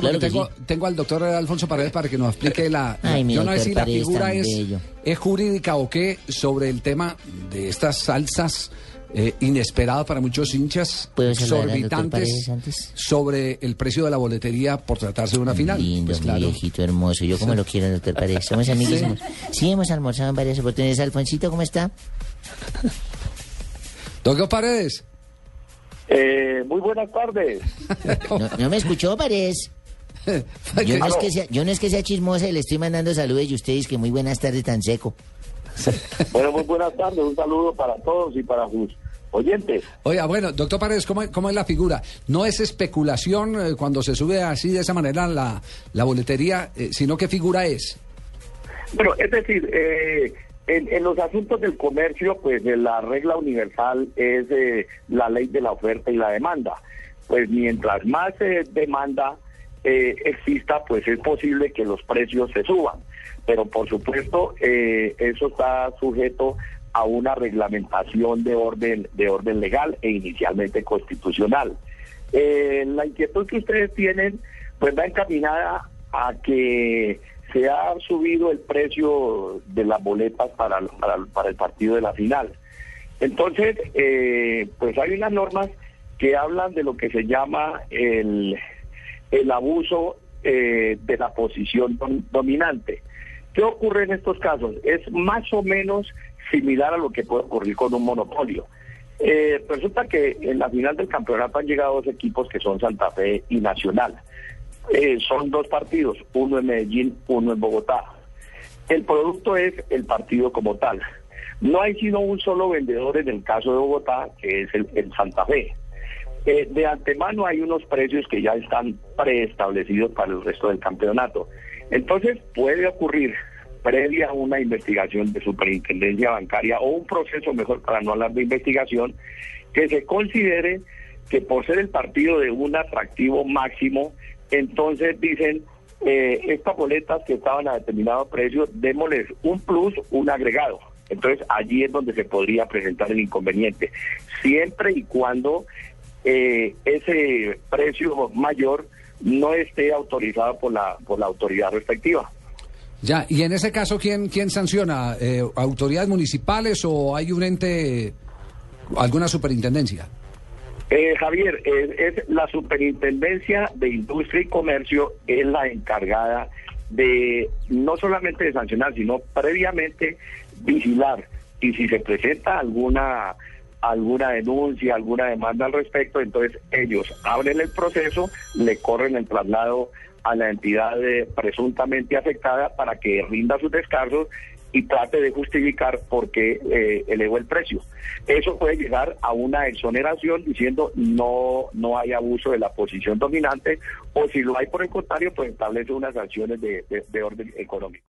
Claro tengo, sí. tengo al doctor Alfonso Paredes para que nos explique la. Ay, mi yo no sé si la figura es, es jurídica o qué sobre el tema de estas salsas eh, inesperadas para muchos hinchas, ¿Puedo saludar al doctor exorbitantes sobre el precio de la boletería por tratarse de una final. Lindo, Pues claro. viejito hermoso. Yo como lo quiero, doctor Paredes. Somos amiguísimos. Sí. hemos almorzado en varias oportunidades. Alfonsito, ¿cómo está? Doctor Paredes. Eh, muy buenas tardes. ¿No, no me escuchó, Paredes? Yo no, es que sea, yo no es que sea chismosa y le estoy mandando saludos y ustedes que muy buenas tardes tan seco. Bueno, muy buenas tardes. Un saludo para todos y para sus oyentes. Oiga, bueno, doctor Paredes, ¿cómo, cómo es la figura? ¿No es especulación eh, cuando se sube así de esa manera la, la boletería, eh, sino qué figura es? Bueno, es decir, eh, en, en los asuntos del comercio, pues eh, la regla universal es eh, la ley de la oferta y la demanda. Pues mientras más eh, demanda eh, exista, pues es posible que los precios se suban. Pero por supuesto, eh, eso está sujeto a una reglamentación de orden de orden legal e inicialmente constitucional. Eh, la inquietud que ustedes tienen, pues va encaminada a que se ha subido el precio de las boletas para, para, para el partido de la final. Entonces, eh, pues hay unas normas que hablan de lo que se llama el, el abuso eh, de la posición dom- dominante. ¿Qué ocurre en estos casos? Es más o menos similar a lo que puede ocurrir con un monopolio. Eh, resulta que en la final del campeonato han llegado dos equipos que son Santa Fe y Nacional. Eh, son dos partidos, uno en Medellín, uno en Bogotá. El producto es el partido como tal. No hay sino un solo vendedor en el caso de Bogotá, que es el, el Santa Fe. Eh, de antemano hay unos precios que ya están preestablecidos para el resto del campeonato. Entonces puede ocurrir, previa a una investigación de superintendencia bancaria o un proceso, mejor para no hablar de investigación, que se considere que por ser el partido de un atractivo máximo, entonces dicen, eh, estas boletas que estaban a determinado precio, démosles un plus, un agregado. Entonces allí es donde se podría presentar el inconveniente, siempre y cuando eh, ese precio mayor no esté autorizado por la, por la autoridad respectiva. Ya, y en ese caso, ¿quién, quién sanciona? Eh, ¿Autoridades municipales o hay un ente, alguna superintendencia? Eh, Javier, es, es la Superintendencia de Industria y Comercio es la encargada de no solamente de sancionar, sino previamente vigilar y si se presenta alguna alguna denuncia, alguna demanda al respecto, entonces ellos abren el proceso, le corren el traslado a la entidad eh, presuntamente afectada para que rinda sus descargos y trate de justificar por qué eh, elevó el precio. Eso puede llegar a una exoneración diciendo no no hay abuso de la posición dominante o si lo hay por el contrario, pues establece unas sanciones de- de- de orden económico.